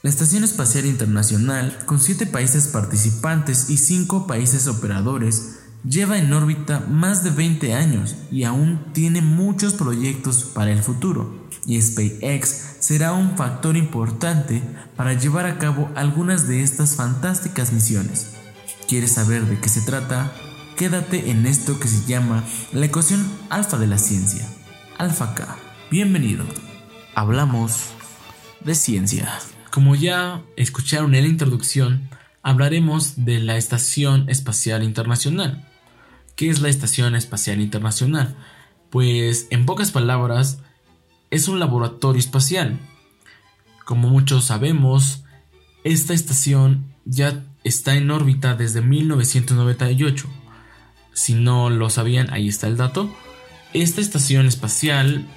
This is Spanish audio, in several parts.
La Estación Espacial Internacional, con 7 países participantes y 5 países operadores, lleva en órbita más de 20 años y aún tiene muchos proyectos para el futuro. Y SpaceX será un factor importante para llevar a cabo algunas de estas fantásticas misiones. ¿Quieres saber de qué se trata? Quédate en esto que se llama la ecuación alfa de la ciencia. Alfa K. Bienvenido. Hablamos de ciencia. Como ya escucharon en la introducción, hablaremos de la Estación Espacial Internacional. ¿Qué es la Estación Espacial Internacional? Pues en pocas palabras, es un laboratorio espacial. Como muchos sabemos, esta estación ya está en órbita desde 1998. Si no lo sabían, ahí está el dato. Esta estación espacial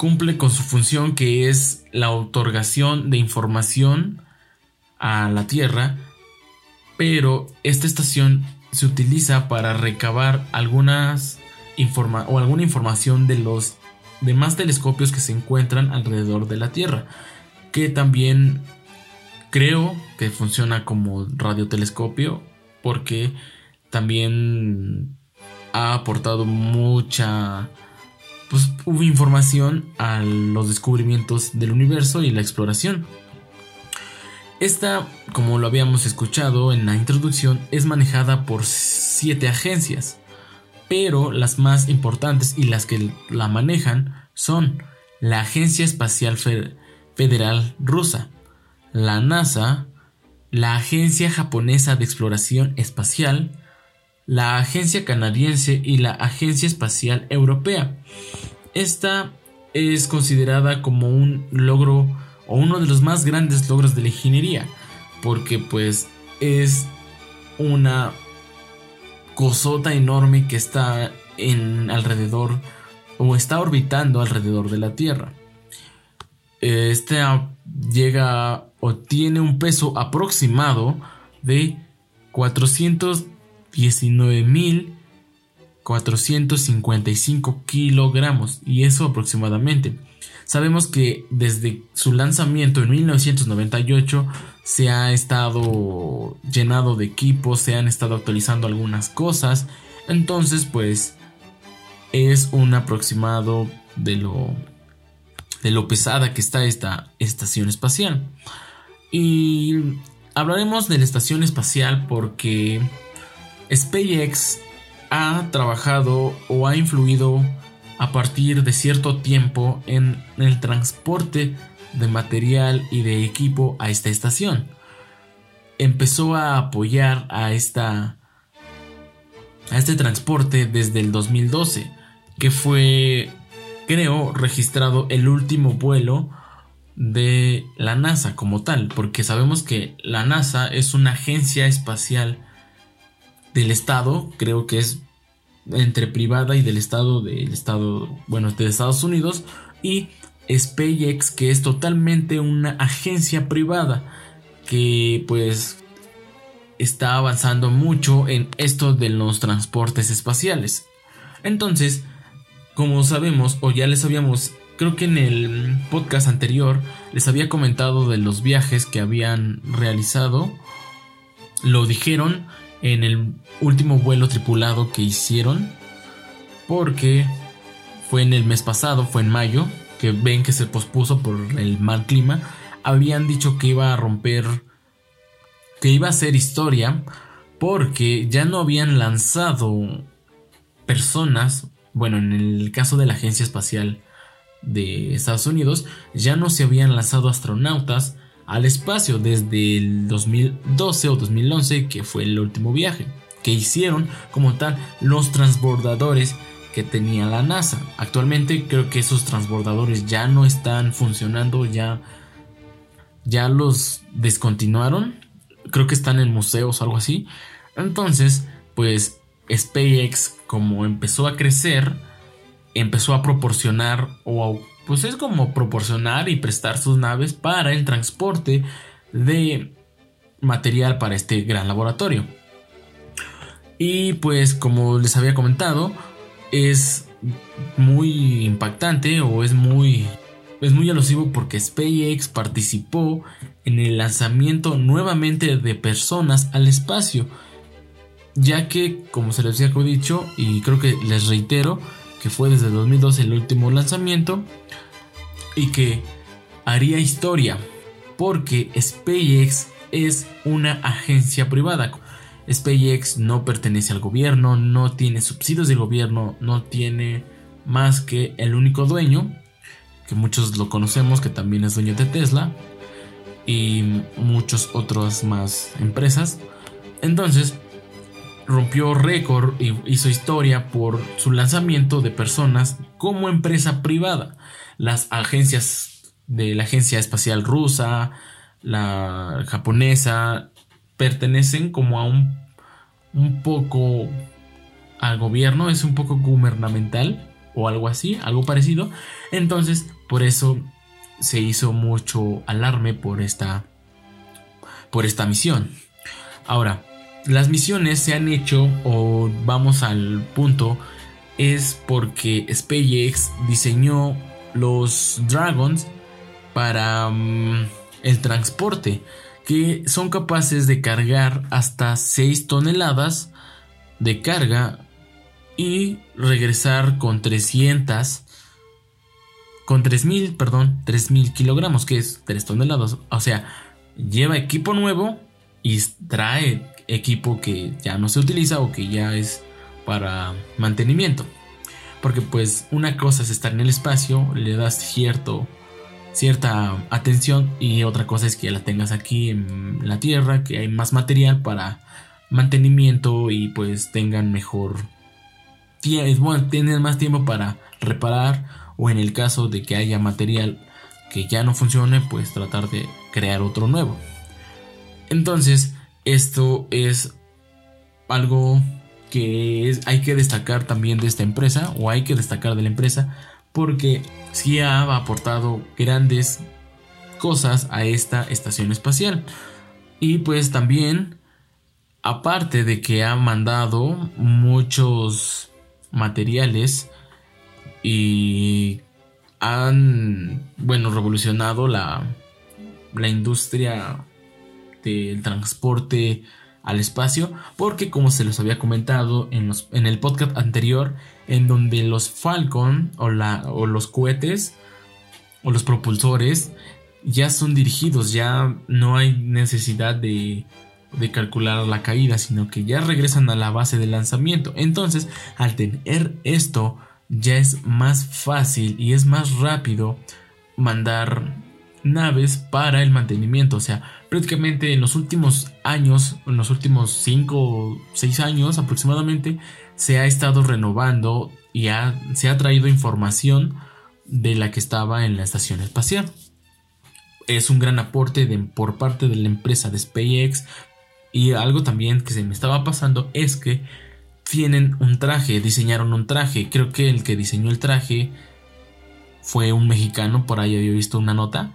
cumple con su función que es la otorgación de información a la Tierra, pero esta estación se utiliza para recabar algunas informa o alguna información de los demás telescopios que se encuentran alrededor de la Tierra, que también creo que funciona como radiotelescopio porque también ha aportado mucha pues, información a los descubrimientos del universo y la exploración. Esta, como lo habíamos escuchado en la introducción, es manejada por siete agencias, pero las más importantes y las que la manejan son la Agencia Espacial Federal Rusa, la NASA, la Agencia Japonesa de Exploración Espacial, la Agencia Canadiense y la Agencia Espacial Europea. Esta es considerada como un logro o uno de los más grandes logros de la ingeniería, porque pues es una cosota enorme que está en alrededor o está orbitando alrededor de la Tierra. Este llega o tiene un peso aproximado de 419.455 kilogramos y eso aproximadamente. Sabemos que desde su lanzamiento en 1998 se ha estado llenado de equipos, se han estado actualizando algunas cosas. Entonces, pues es un aproximado de lo de lo pesada que está esta estación espacial. Y hablaremos de la estación espacial porque SpaceX ha trabajado o ha influido a partir de cierto tiempo en el transporte de material y de equipo a esta estación. Empezó a apoyar a esta a este transporte desde el 2012, que fue creo registrado el último vuelo de la NASA como tal, porque sabemos que la NASA es una agencia espacial del Estado, creo que es entre privada y del estado del estado, bueno, de Estados Unidos y SpaceX que es totalmente una agencia privada que pues está avanzando mucho en esto de los transportes espaciales. Entonces, como sabemos o ya les habíamos creo que en el podcast anterior les había comentado de los viajes que habían realizado. Lo dijeron en el último vuelo tripulado que hicieron. Porque fue en el mes pasado, fue en mayo, que ven que se pospuso por el mal clima. Habían dicho que iba a romper, que iba a ser historia, porque ya no habían lanzado personas, bueno, en el caso de la Agencia Espacial de Estados Unidos, ya no se habían lanzado astronautas al espacio desde el 2012 o 2011, que fue el último viaje, que hicieron como tal los transbordadores que tenía la NASA. Actualmente creo que esos transbordadores ya no están funcionando, ya, ya los descontinuaron. Creo que están en museos o algo así. Entonces, pues SpaceX como empezó a crecer, empezó a proporcionar o pues es como proporcionar y prestar sus naves para el transporte de material para este gran laboratorio. Y pues como les había comentado, es muy impactante o es muy es muy alusivo porque SpaceX participó en el lanzamiento nuevamente de personas al espacio, ya que, como se les había dicho, y creo que les reitero, que fue desde 2012 el último lanzamiento, y que haría historia, porque SpaceX es una agencia privada. SpaceX no pertenece al gobierno, no tiene subsidios de gobierno, no tiene más que el único dueño, que muchos lo conocemos, que también es dueño de Tesla, y muchas otras más empresas. Entonces, rompió récord y hizo historia por su lanzamiento de personas como empresa privada. Las agencias de la Agencia Espacial Rusa, la japonesa, pertenecen como a un, un poco al gobierno, es un poco gubernamental o algo así, algo parecido. Entonces, por eso se hizo mucho alarme por esta por esta misión. Ahora, las misiones se han hecho o vamos al punto es porque SpaceX diseñó los Dragons para mm, el transporte que son capaces de cargar hasta 6 toneladas de carga y regresar con 300 con 3000, perdón, 3000 kilogramos, que es 3 toneladas. O sea, lleva equipo nuevo y trae equipo que ya no se utiliza o que ya es para mantenimiento. Porque pues una cosa es estar en el espacio, le das cierto cierta atención y otra cosa es que la tengas aquí en la tierra, que hay más material para mantenimiento y pues tengan mejor bueno, tienen más tiempo para reparar o en el caso de que haya material que ya no funcione, pues tratar de crear otro nuevo. Entonces, esto es algo que hay que destacar también de esta empresa o hay que destacar de la empresa porque sí ha aportado grandes cosas a esta estación espacial. Y pues también, aparte de que ha mandado muchos materiales y han, bueno, revolucionado la, la industria del transporte al espacio, porque como se los había comentado en, el podcast anterior, en donde los Falcon o los cohetes o los propulsores ya son dirigidos, ya no hay necesidad de, de calcular la caída, sino que ya regresan a la base de lanzamiento. Entonces, al tener esto, ya es más fácil y es más rápido mandar naves para el mantenimiento. O sea, prácticamente en los últimos años, en los últimos 5 o 6 años aproximadamente, se ha estado renovando y se ha traído información de la que estaba en la estación espacial. Es un gran aporte por parte de la empresa de SpaceX. Y algo también que se me estaba pasando es que tienen un traje, diseñaron un traje. Creo que el que diseñó el traje fue un mexicano, por ahí había visto una nota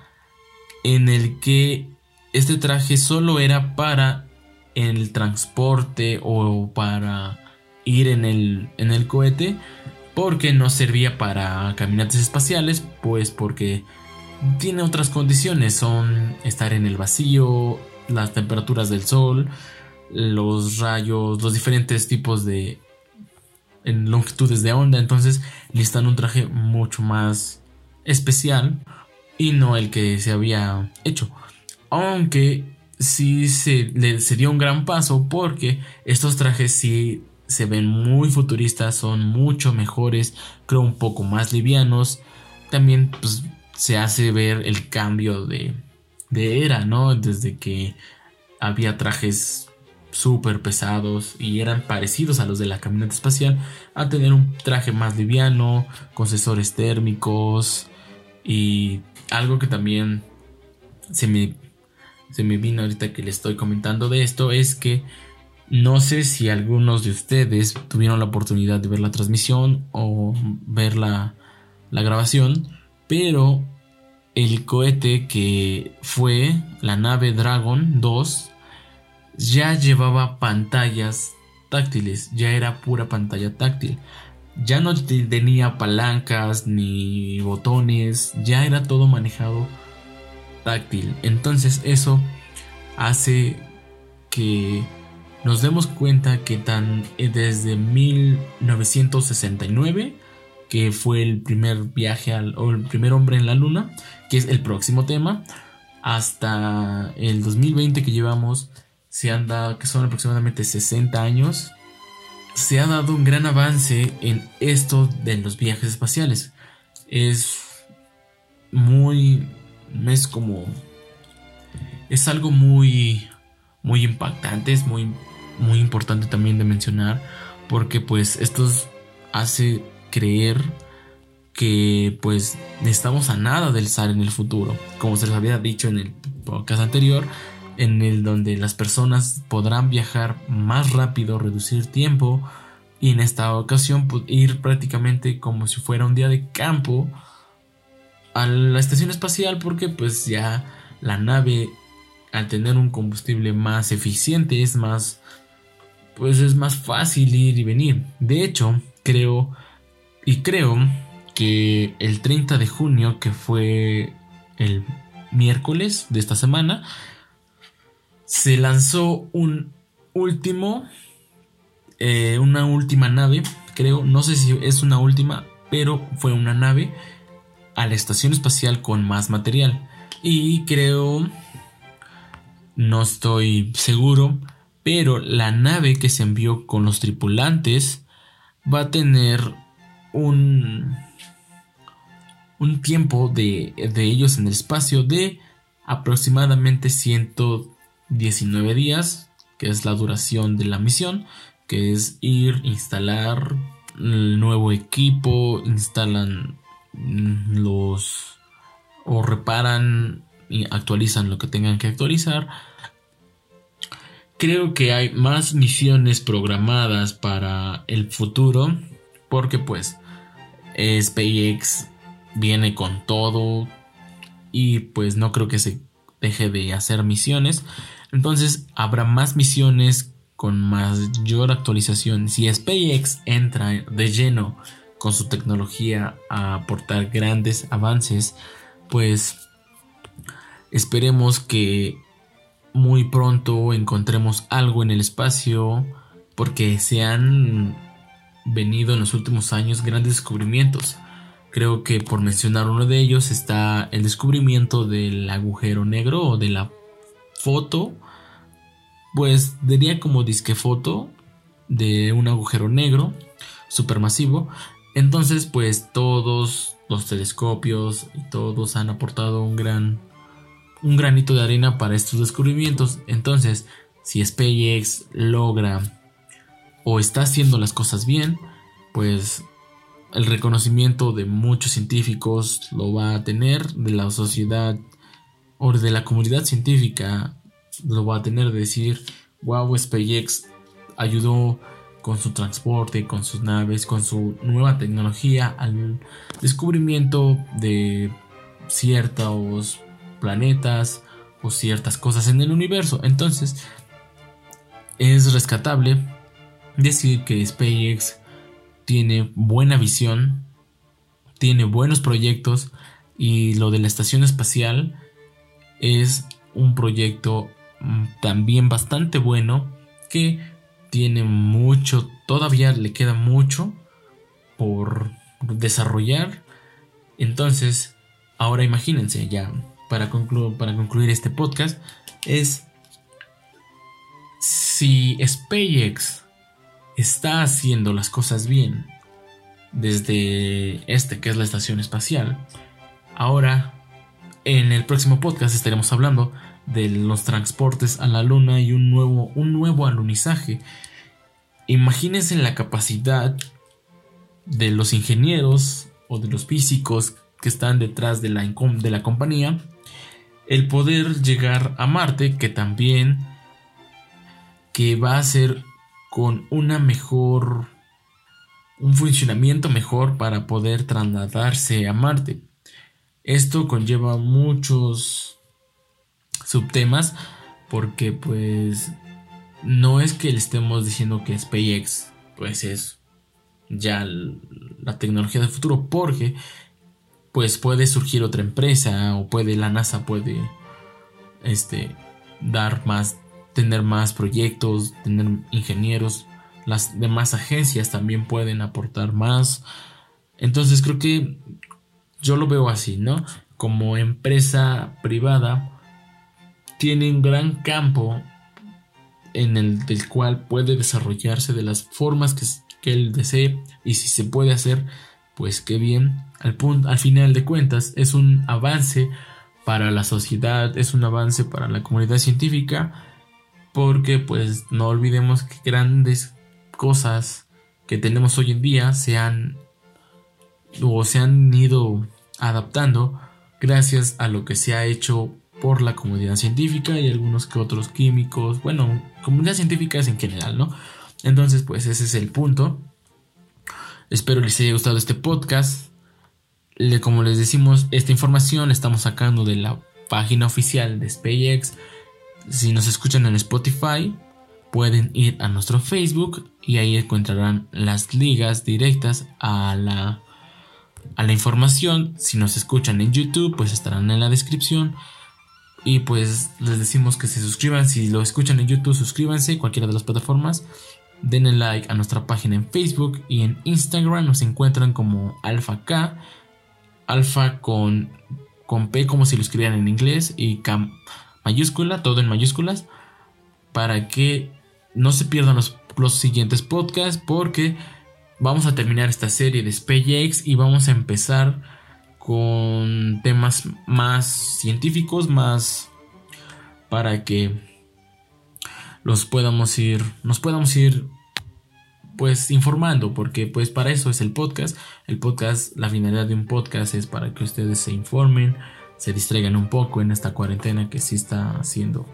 en el que este traje solo era para el transporte o para ir en el, en el cohete porque no servía para caminatas espaciales pues porque tiene otras condiciones son estar en el vacío las temperaturas del sol los rayos los diferentes tipos de en longitudes de onda entonces necesitan un traje mucho más especial y no el que se había hecho. Aunque sí se, se dio un gran paso porque estos trajes sí se ven muy futuristas, son mucho mejores, creo un poco más livianos. También pues, se hace ver el cambio de, de era, ¿no? Desde que había trajes súper pesados y eran parecidos a los de la camioneta espacial a tener un traje más liviano, con sensores térmicos y algo que también se me, se me vino ahorita que le estoy comentando de esto es que no sé si algunos de ustedes tuvieron la oportunidad de ver la transmisión o ver la, la grabación, pero el cohete que fue la nave Dragon 2 ya llevaba pantallas táctiles, ya era pura pantalla táctil. Ya no tenía palancas ni botones, ya era todo manejado táctil. Entonces eso hace que nos demos cuenta que tan eh, desde 1969 que fue el primer viaje al, o el primer hombre en la luna, que es el próximo tema, hasta el 2020 que llevamos, se anda, que son aproximadamente 60 años, se ha dado un gran avance en esto de los viajes espaciales. Es muy, es como, es algo muy, muy impactante, es muy, muy importante también de mencionar, porque pues esto hace creer que pues estamos a nada del SAR en el futuro, como se les había dicho en el podcast anterior, en el donde las personas podrán viajar más rápido, reducir tiempo y en esta ocasión pues, ir prácticamente como si fuera un día de campo a la estación espacial porque pues ya la nave al tener un combustible más eficiente es más pues es más fácil ir y venir. De hecho, creo y creo que el 30 de junio, que fue el miércoles de esta semana, se lanzó un último, eh, una última nave, creo, no sé si es una última, pero fue una nave a la estación espacial con más material. Y creo, no estoy seguro, pero la nave que se envió con los tripulantes va a tener un, un tiempo de, de ellos en el espacio de aproximadamente 119 días, que es la duración de la misión, que es ir, instalar el nuevo equipo, instalan los o reparan y actualizan lo que tengan que actualizar. Creo que hay más misiones programadas para el futuro porque pues SpaceX viene con todo y pues no creo que se deje de hacer misiones. Entonces habrá más misiones con mayor actualización. Si SpaceX entra de lleno con su tecnología a aportar grandes avances, pues esperemos que muy pronto encontremos algo en el espacio porque se han venido en los últimos años grandes descubrimientos. Creo que por mencionar uno de ellos está el descubrimiento del agujero negro o de la foto, pues diría como disque foto de un agujero negro supermasivo. Entonces, pues todos los telescopios y todos han aportado un gran un granito de arena para estos descubrimientos. Entonces, si SpaceX logra o está haciendo las cosas bien, pues el reconocimiento de muchos científicos lo va a tener, de la sociedad o de la comunidad científica lo va a tener, de decir, wow, SpaceX ayudó con su transporte, con sus naves, con su nueva tecnología al descubrimiento de ciertos planetas o ciertas cosas en el universo. Entonces, es rescatable decir que SpaceX tiene buena visión, tiene buenos proyectos y lo de la estación espacial es un proyecto mm, también bastante bueno que tiene mucho, todavía le queda mucho por desarrollar. Entonces, ahora imagínense ya, para, para concluir este podcast, es si SpaceX está haciendo las cosas bien desde este que es la estación espacial. Ahora, en el próximo podcast estaremos hablando de los transportes a la luna y un nuevo, un nuevo alunizaje. Imagínense la capacidad de los ingenieros o de los físicos que están detrás de la, de la compañía el poder llegar a Marte que también que va a ser con una mejor un funcionamiento mejor para poder trasladarse a Marte. Esto conlleva muchos subtemas porque pues no es que le estemos diciendo que SpaceX pues es ya la tecnología del futuro porque pues puede surgir otra empresa o puede la NASA puede este dar más tener más proyectos, tener ingenieros, las demás agencias también pueden aportar más. Entonces creo que yo lo veo así, ¿no? Como empresa privada tiene un gran campo en el del cual puede desarrollarse de las formas que, él desee y si se puede hacer, pues qué bien. Al, punto, al final de cuentas es un avance para la sociedad, es un avance para la comunidad científica porque pues no olvidemos que grandes cosas que tenemos hoy en día se han o se han ido adaptando gracias a lo que se ha hecho por la comunidad científica y algunos que otros químicos, bueno, comunidad científica en general, ¿no? Entonces, pues ese es el punto. Espero les haya gustado este podcast. como les decimos, esta información la estamos sacando de la página oficial de SpaceX si nos escuchan en Spotify, pueden ir a nuestro Facebook y ahí encontrarán las ligas directas a la, a la información. Si nos escuchan en YouTube, pues estarán en la descripción. Y pues les decimos que se suscriban. Si lo escuchan en YouTube, suscríbanse, cualquiera de las plataformas. Denle like a nuestra página en Facebook y en Instagram nos encuentran como Alfa K. Alfa con, con P como si lo escribieran en inglés y K mayúscula, todo en mayúsculas, para que no se pierdan los, siguientes podcasts porque vamos a terminar esta serie de SpaceX y vamos a empezar con temas más científicos, más para que los podamos ir, nos podamos ir pues informando, porque pues para eso es el podcast. El podcast, la finalidad de un podcast es para que ustedes se informen, se distraigan un poco en esta cuarentena que sí está haciendo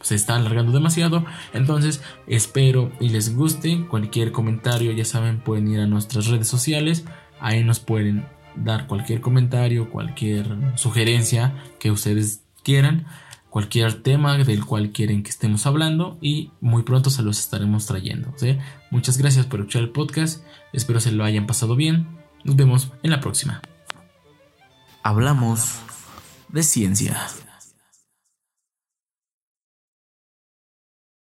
se está alargando demasiado. Entonces, espero y les guste. Cualquier comentario, ya saben, pueden ir a nuestras redes sociales. Ahí nos pueden dar cualquier comentario, cualquier sugerencia que ustedes quieran, cualquier tema del cual quieren que estemos hablando y muy pronto se los estaremos trayendo. Muchas gracias por escuchar el podcast. Espero se lo hayan pasado bien. Nos vemos en la próxima. Hablamos de ciencia.